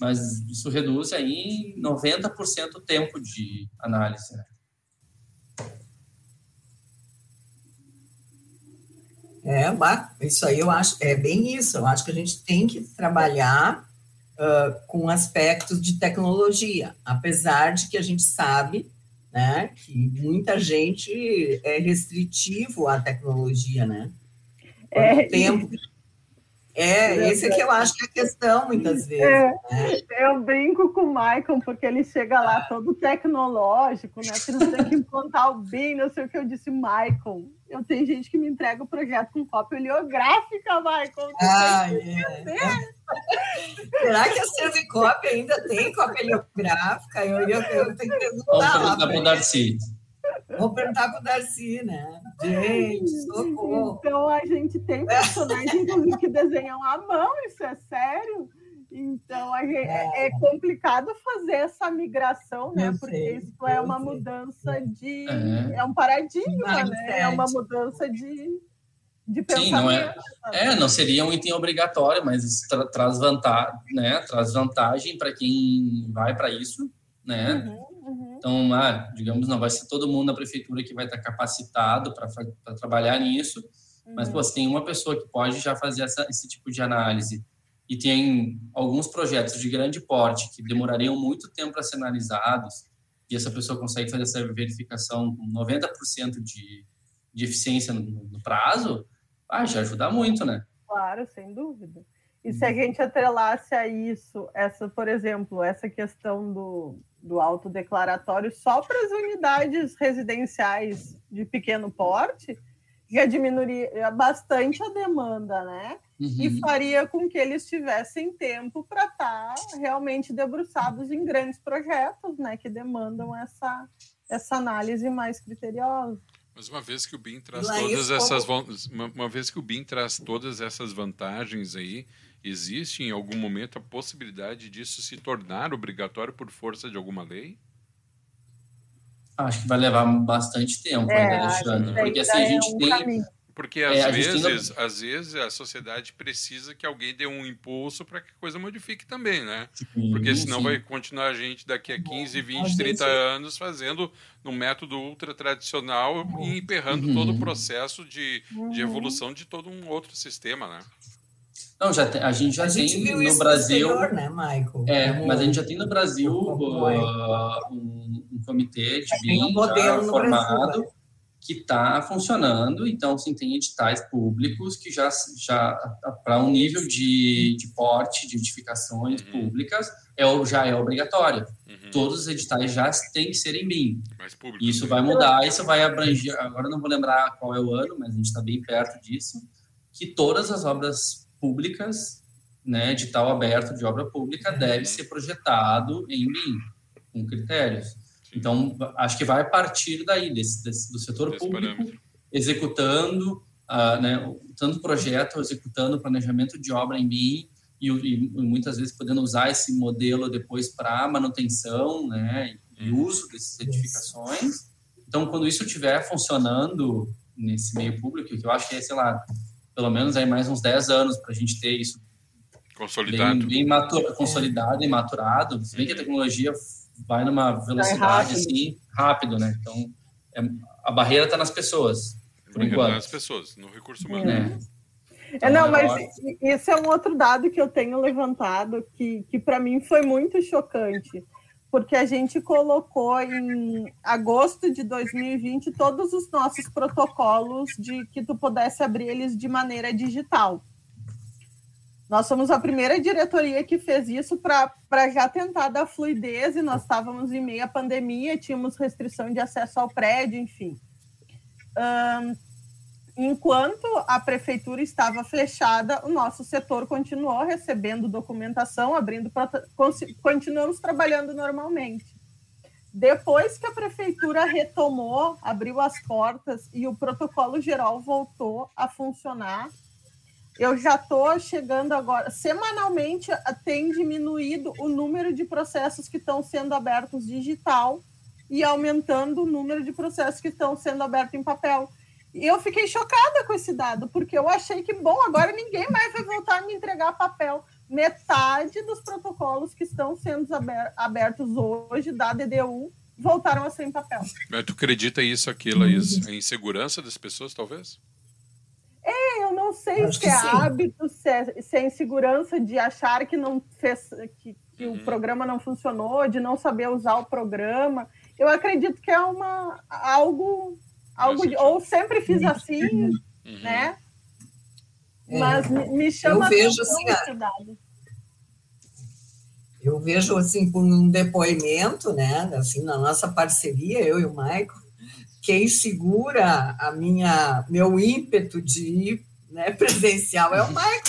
mas isso reduz aí 90% o tempo de análise, né? É, isso aí eu acho, é bem isso. Eu acho que a gente tem que trabalhar uh, com aspectos de tecnologia, apesar de que a gente sabe né, que muita gente é restritivo à tecnologia, né? É, tempo é, esse é que eu acho que é a questão, muitas vezes. É, né? Eu brinco com o Michael, porque ele chega lá todo tecnológico, né? Que não tem que implantar o BIM, não sei o que eu disse, Michael. Eu tenho gente que me entrega o projeto com cópia oleográfica, Michael. Ah, é. Será que a Servicópia ainda tem cópia oleográfica? Eu, eu, eu tenho que perguntar. Vamos perguntar para o Darcy. Vou perguntar para o Darcy, né? Gente, socorro. Então, a gente tem <laughs> personagens, que desenham à mão, isso é sério. Então, gente, é. é. complicado fazer essa migração, né? Eu Porque sei, isso é uma sei. mudança de. É, é um paradigma, né? É uma mudança de, de pensamento. Sim, não é, é, não seria um item obrigatório, mas tra traz, vantagem, né? traz vantagem para quem vai para isso, né? Uhum. Então, ah, digamos, não vai ser todo mundo na prefeitura que vai estar capacitado para trabalhar nisso, uhum. mas pô, se tem uma pessoa que pode já fazer essa, esse tipo de análise e tem alguns projetos de grande porte que demorariam muito tempo para ser analisados e essa pessoa consegue fazer essa verificação com 90% de, de eficiência no, no prazo, ah, já ajuda muito, né? Claro, sem dúvida. E se a uhum. gente atrelasse a isso, essa, por exemplo, essa questão do, do autodeclaratório só para as unidades residenciais de pequeno porte, já diminuiria bastante a demanda, né? Uhum. E faria com que eles tivessem tempo para estar tá realmente debruçados em grandes projetos, né? Que demandam essa, essa análise mais criteriosa. Mas uma vez que o BIM traz todas essas uma vez que o BIM traz todas essas vantagens aí, Existe em algum momento a possibilidade disso se tornar obrigatório por força de alguma lei? Acho que vai levar bastante tempo é, ainda, Alexandre. Porque assim, a gente é um tem. Caminho. Porque às é, vezes, tem... às vezes a sociedade precisa que alguém dê um impulso para que a coisa modifique também, né? Sim, Porque senão sim. vai continuar a gente daqui a 15, 20, 30 anos fazendo no método ultra tradicional e emperrando uhum. todo o processo de, de uhum. evolução de todo um outro sistema, né? Não, já tem, a gente já a tem gente no Brasil. Exterior, né, Michael? É, Como... mas a gente já tem no Brasil uh, um, um, comitê de BIM um formado né? que está funcionando. Então, sim, tem editais públicos que já, já para um nível de, de porte, de edificações uhum. públicas, é, já é obrigatório. Uhum. Todos os editais já têm que ser em BIM. Isso vai mudar, isso vai abranger. Agora não vou lembrar qual é o ano, mas a gente está bem perto disso. Que todas as obras públicas, né, edital aberto de obra pública uhum. deve ser projetado em BIM, com critérios. Então, acho que vai partir daí, desse, desse do setor Esse público, parâmetro. executando, uh, né, tanto projeto, executando planejamento de obra em BIM, e, e, muitas vezes podendo usar esse modelo depois para manutenção né, e uhum. uso dessas edificações. Então, quando isso estiver funcionando nesse meio público, que eu acho que é, sei lá, pelo menos aí mais uns 10 anos para a gente ter isso consolidado, bem, bem matur, consolidado e maturado. Se bem que a tecnologia vai numa velocidade rápido. assim rápido, né? Então é, a barreira está nas pessoas, por enquanto. Nas pessoas, no recurso humano. É. Então, é, não, mas esse é um outro dado que eu tenho levantado que, que para mim foi muito chocante porque a gente colocou em agosto de 2020 todos os nossos protocolos de que tu pudesse abrir eles de maneira digital. Nós somos a primeira diretoria que fez isso para já tentar dar fluidez, e nós estávamos em meio à pandemia, tínhamos restrição de acesso ao prédio, enfim. Um, enquanto a prefeitura estava fechada, o nosso setor continuou recebendo documentação, abrindo, continuamos trabalhando normalmente. Depois que a prefeitura retomou, abriu as portas e o protocolo geral voltou a funcionar, eu já estou chegando agora. Semanalmente tem diminuído o número de processos que estão sendo abertos digital e aumentando o número de processos que estão sendo abertos em papel. E eu fiquei chocada com esse dado, porque eu achei que, bom, agora ninguém mais vai voltar a me entregar papel. Metade dos protocolos que estão sendo abertos hoje da DDU voltaram a ser em papel. Mas tu acredita isso aqui, Laís? A insegurança das pessoas, talvez? É, eu não sei se é sim. hábito, se é, se é insegurança de achar que não fez que, que uhum. o programa não funcionou, de não saber usar o programa. Eu acredito que é uma algo algo de, ou sempre fiz assim, uhum. né? É, Mas me chama eu vejo assim, eu vejo assim por um depoimento, né, assim na nossa parceria eu e o Maico, quem segura a minha meu ímpeto de ir né, <laughs> presencial é o Maico.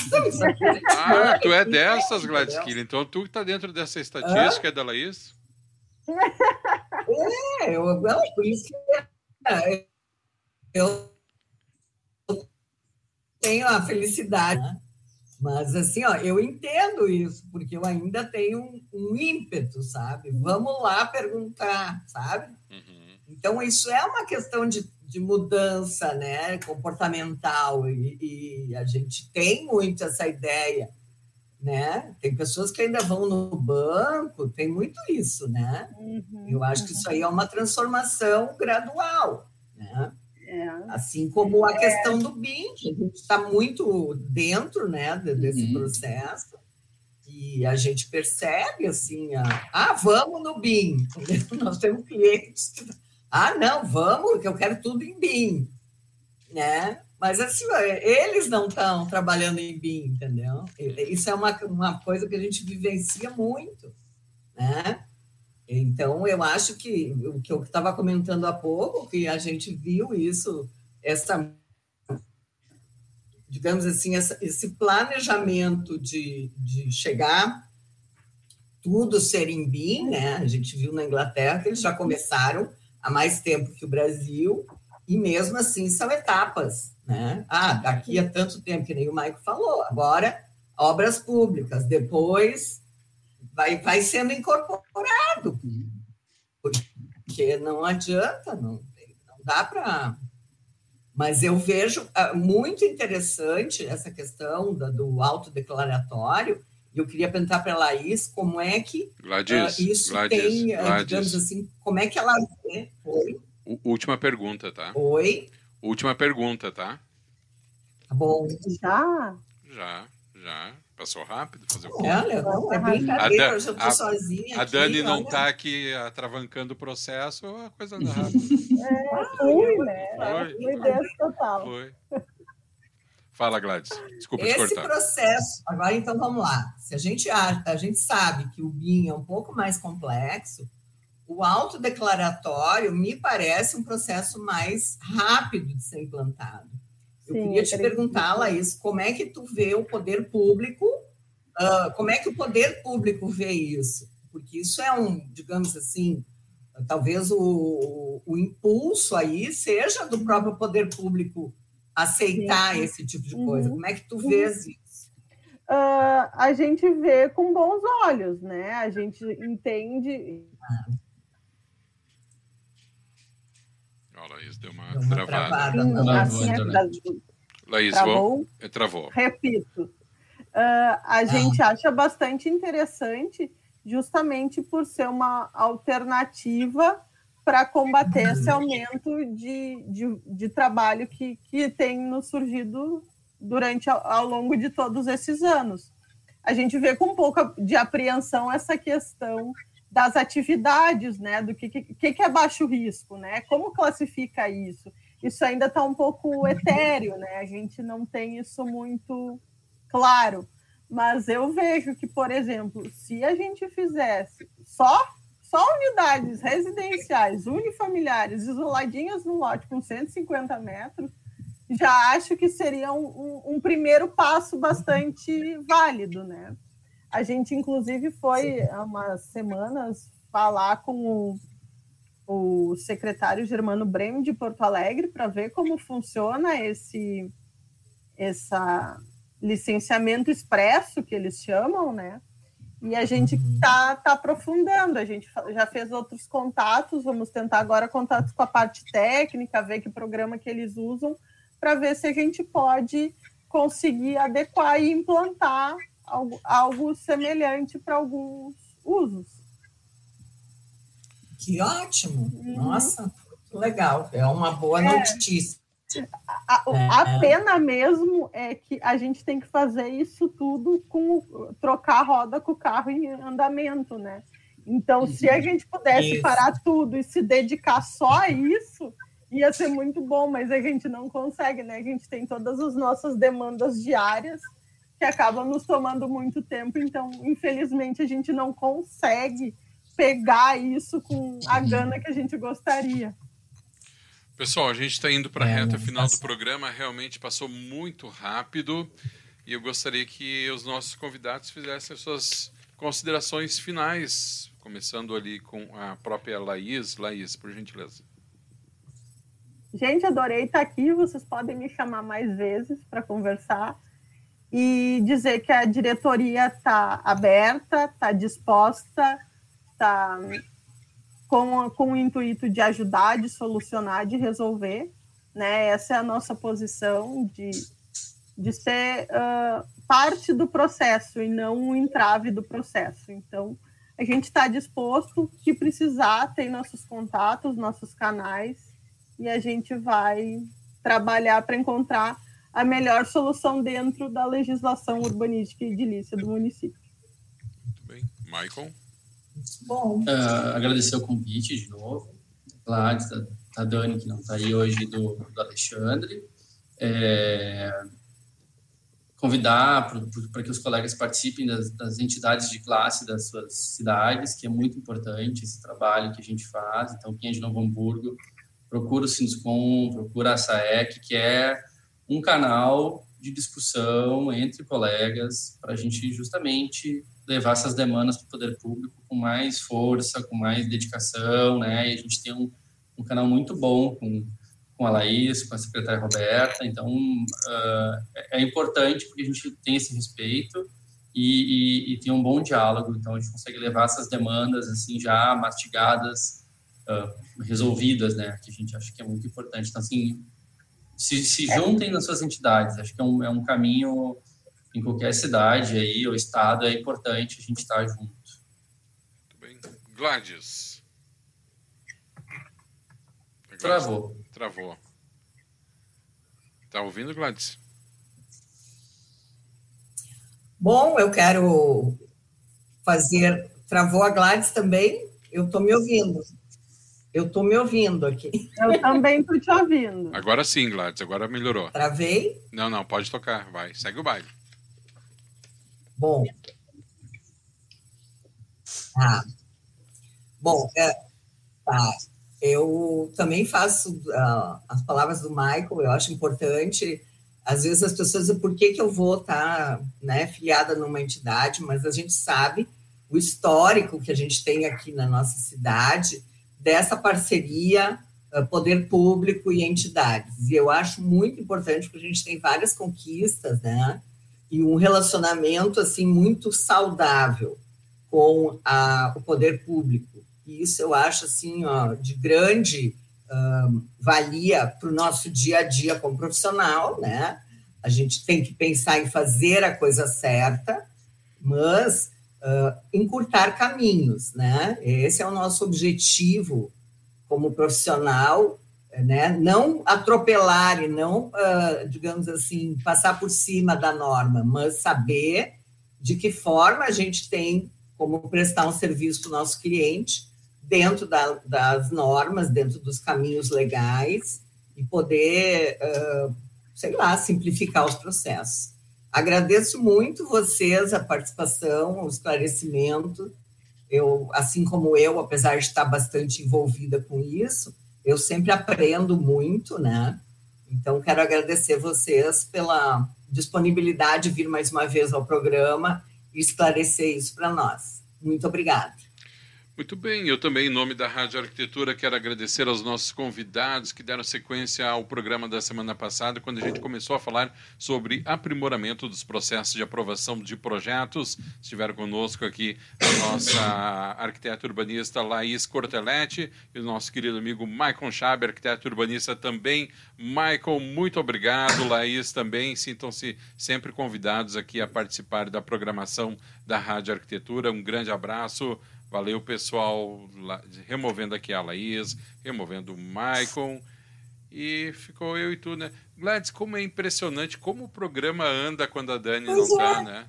Ah, tu é dessas, Gladys Killer. Então tu que está dentro dessa estatística da Laís? É, eu, não, por isso que eu tenho a felicidade. Né? Mas, assim, ó, eu entendo isso, porque eu ainda tenho um, um ímpeto, sabe? Vamos lá perguntar, sabe? Uhum. Então, isso é uma questão de, de mudança né, comportamental, e, e, a gente tem muito essa ideia, né? Tem pessoas que ainda vão no banco, tem muito isso, né? Uhum. Eu acho que isso aí é uma transformação gradual. Assim como a questão do BIM, que a gente está muito dentro né, desse uhum. processo, e a gente percebe assim, ah, vamos no BIM. <laughs> Nós temos clientes que, ah, não, vamos, que eu quero tudo em BIM. Né? Mas assim, eles não estão trabalhando em BIM, entendeu? Isso é uma, uma coisa que a gente vivencia muito, né? Então, eu acho que o que eu estava comentando há pouco, que a gente viu isso, essa, digamos assim, essa, esse planejamento de, de chegar tudo ser em BIM, né? A gente viu na Inglaterra que eles já começaram há mais tempo que o Brasil, e mesmo assim são etapas, né? Ah, daqui a tanto tempo, que nem o Maico falou, agora obras públicas, depois vai, vai sendo incorporado, porque não adianta, não, não dá para. Mas eu vejo ah, muito interessante essa questão do autodeclaratório. Eu queria perguntar para a Laís como é que Gladys, uh, isso Gladys, tem, Gladys. digamos assim, como é que ela vê. Oi? Última pergunta, tá? Oi? Última pergunta, tá? Tá bom. Já? Já, já. Passou rápido? Fazer o quê? Olha, não, é brincadeira, a, eu tô a, sozinha. A aqui, Dani não olha. está aqui atravancando o processo, a coisa anda rápido. <laughs> é, foi, né? Foi, foi desse total. Foi. Fala, Gladys. Desculpa Esse te cortar. processo, agora então vamos lá. Se a gente, a, a gente sabe que o BIM é um pouco mais complexo, o autodeclaratório me parece um processo mais rápido de ser implantado. Eu Sim, queria te perguntar, Laís, como é que tu vê o poder público, uh, como é que o poder público vê isso? Porque isso é um, digamos assim, talvez o, o impulso aí seja do próprio poder público aceitar Sim. esse tipo de coisa. Uhum. Como é que tu vês isso? Uh, a gente vê com bons olhos, né? A gente entende. Ah. Laís, deu uma, deu uma travada. travada. assim, é, Laís, travou? Vou... travou. Repito. Uh, a ah. gente acha bastante interessante, justamente por ser uma alternativa para combater esse aumento de, de, de, trabalho que, que tem nos surgido durante ao, ao longo de todos esses anos. A gente vê com um pouco de apreensão essa questão das atividades, né? Do que, que, que é baixo risco, né? Como classifica isso? Isso ainda está um pouco etéreo, né? A gente não tem isso muito claro. Mas eu vejo que, por exemplo, se a gente fizesse só só unidades residenciais, unifamiliares, isoladinhas no lote com 150 metros, já acho que seria um, um, um primeiro passo bastante válido, né? A gente, inclusive, foi há umas semanas falar com o, o secretário Germano Brem de Porto Alegre para ver como funciona esse essa licenciamento expresso que eles chamam, né? E a gente está uhum. tá aprofundando, a gente já fez outros contatos, vamos tentar agora contatos com a parte técnica, ver que programa que eles usam, para ver se a gente pode conseguir adequar e implantar algo, algo semelhante para alguns usos. Que ótimo! Uhum. Nossa, legal. É uma boa é. notícia. A, a, é. pena mesmo é que a gente tem que fazer isso tudo com trocar a roda com o carro em andamento, né? Então, uhum. se a gente pudesse isso. parar tudo e se dedicar só a isso, ia ser muito bom, mas a gente não consegue, né? A gente tem todas as nossas demandas diárias que acabam nos tomando muito tempo, então, infelizmente, a gente não consegue pegar isso com a uhum. gana que a gente gostaria. Pessoal, a gente está indo para a é, reta final do programa, realmente passou muito rápido e eu gostaria que os nossos convidados fizessem as suas considerações finais, começando ali com a própria Laís. Laís, por gentileza. Gente, adorei estar aqui. Vocês podem me chamar mais vezes para conversar e dizer que a diretoria está aberta, está disposta, está com, com o intuito de ajudar, de solucionar, de resolver. Né? Essa é a nossa posição de, de ser uh, parte do processo e não um entrave do processo. Então, a gente está disposto, que precisar, tem nossos contatos, nossos canais, e a gente vai trabalhar para encontrar a melhor solução dentro da legislação urbanística e edilícia do município. Muito bem. Michael? Bom. Uh, agradecer o convite de novo. Gladys, da, da Dani, que não está aí hoje, do, do Alexandre. É, convidar para que os colegas participem das, das, entidades de classe das suas cidades, que é muito importante esse trabalho que a gente faz. Então, quem é de Novo Hamburgo, procura o Sinscom, procura a SAEC, que é um canal de discussão entre colegas para a gente justamente levar essas demandas para o poder público com mais força, com mais dedicação, né? E a gente tem um, um canal muito bom com, com a Laís, com a secretária Roberta, então uh, é importante porque a gente tem esse respeito e, e, e, tem um bom diálogo, então a gente consegue levar essas demandas assim já mastigadas, uh, resolvidas, né? Que a gente acha que é muito importante. Então assim, se, se juntem nas suas entidades, acho que é um, é um caminho em qualquer cidade aí ou estado, é importante a gente estar junto. Muito bem. Gladys. Travou. Travou. Tá ouvindo, Gladys? Bom, eu quero fazer. Travou a Gladys também? Eu estou me ouvindo. Eu estou me ouvindo aqui. Eu também estou te ouvindo. Agora sim, Gladys, agora melhorou. Travei? Não, não, pode tocar, vai, segue o baile. Bom. Ah. Bom, é, tá. eu também faço uh, as palavras do Michael, eu acho importante. Às vezes as pessoas dizem por que, que eu vou estar tá, né, filiada numa entidade, mas a gente sabe o histórico que a gente tem aqui na nossa cidade dessa parceria uh, poder público e entidades. E eu acho muito importante, porque a gente tem várias conquistas, né? e um relacionamento assim muito saudável com a, o poder público. E isso eu acho assim ó, de grande uh, valia para o nosso dia a dia como profissional, né? A gente tem que pensar em fazer a coisa certa, mas uh, encurtar caminhos, né? Esse é o nosso objetivo como profissional né? não atropelar e não, uh, digamos assim, passar por cima da norma, mas saber de que forma a gente tem como prestar um serviço para o nosso cliente dentro da, das normas, dentro dos caminhos legais e poder, uh, sei lá, simplificar os processos. Agradeço muito vocês a participação, o esclarecimento. Eu, assim como eu, apesar de estar bastante envolvida com isso, eu sempre aprendo muito, né? Então, quero agradecer vocês pela disponibilidade de vir mais uma vez ao programa e esclarecer isso para nós. Muito obrigada. Muito bem, eu também, em nome da Rádio Arquitetura, quero agradecer aos nossos convidados que deram sequência ao programa da semana passada, quando a gente começou a falar sobre aprimoramento dos processos de aprovação de projetos. Estiveram conosco aqui a nossa arquiteta urbanista Laís Corteletti e o nosso querido amigo Michael Schaber, arquiteto urbanista também. Michael, muito obrigado. Laís também, sintam-se sempre convidados aqui a participar da programação da Rádio Arquitetura. Um grande abraço. Valeu, pessoal, removendo aqui a Laís, removendo o Michael. E ficou eu e tu, né? Gladys, como é impressionante como o programa anda quando a Dani pois não tá, é. né?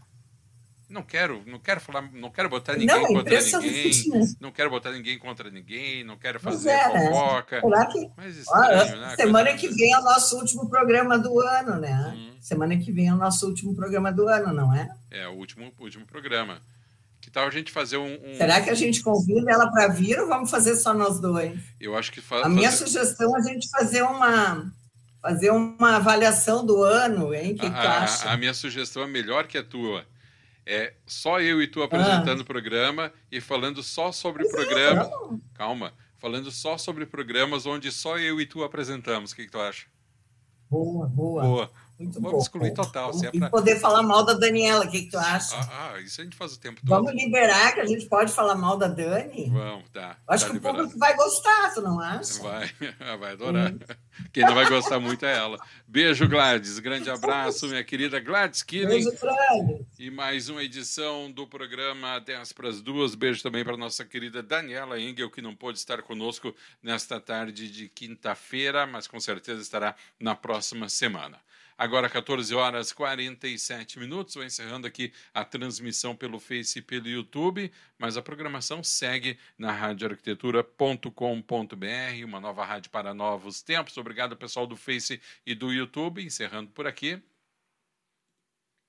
Não quero, não quero falar, não quero botar ninguém não, contra ninguém, não quero botar ninguém contra ninguém, não quero fazer é, né? fofoca. Né? Que... Mas estranho, né? Semana que vem é o nosso último programa do ano, né? Hum. Semana que vem é o nosso último programa do ano, não é? É, o último, último programa. Que tal a gente fazer um. um... Será que a gente convida ela para vir ou vamos fazer só nós dois? Eu acho que fa... A minha sugestão é a gente fazer uma fazer uma avaliação do ano, hein? Que, a, que tu acha? A minha sugestão é melhor que a tua. É só eu e tu apresentando ah. o programa e falando só sobre o programa. É, Calma. Falando só sobre programas onde só eu e tu apresentamos. O que, que tu acha? Boa, boa. Boa. Muito Vamos bom. excluir total. Vamos, é pra... poder falar mal da Daniela, o que, que tu acha? Ah, ah, isso a gente faz o tempo todo. Vamos liberar que a gente pode falar mal da Dani? Vamos, tá. Acho tá que liberado. o público vai gostar, tu não acha? Vai, <laughs> vai adorar. Hum. Quem não vai gostar muito é ela. Beijo, Gladys. Grande abraço, minha querida Gladys Killing. Beijo, Gladys. E mais uma edição do programa 10 para as duas. Beijo também para nossa querida Daniela Engel, que não pôde estar conosco nesta tarde de quinta-feira, mas com certeza estará na próxima semana. Agora 14 horas 47 minutos, vou encerrando aqui a transmissão pelo Face e pelo YouTube, mas a programação segue na radioarquitetura.com.br, uma nova rádio para novos tempos. Obrigado pessoal do Face e do YouTube, encerrando por aqui.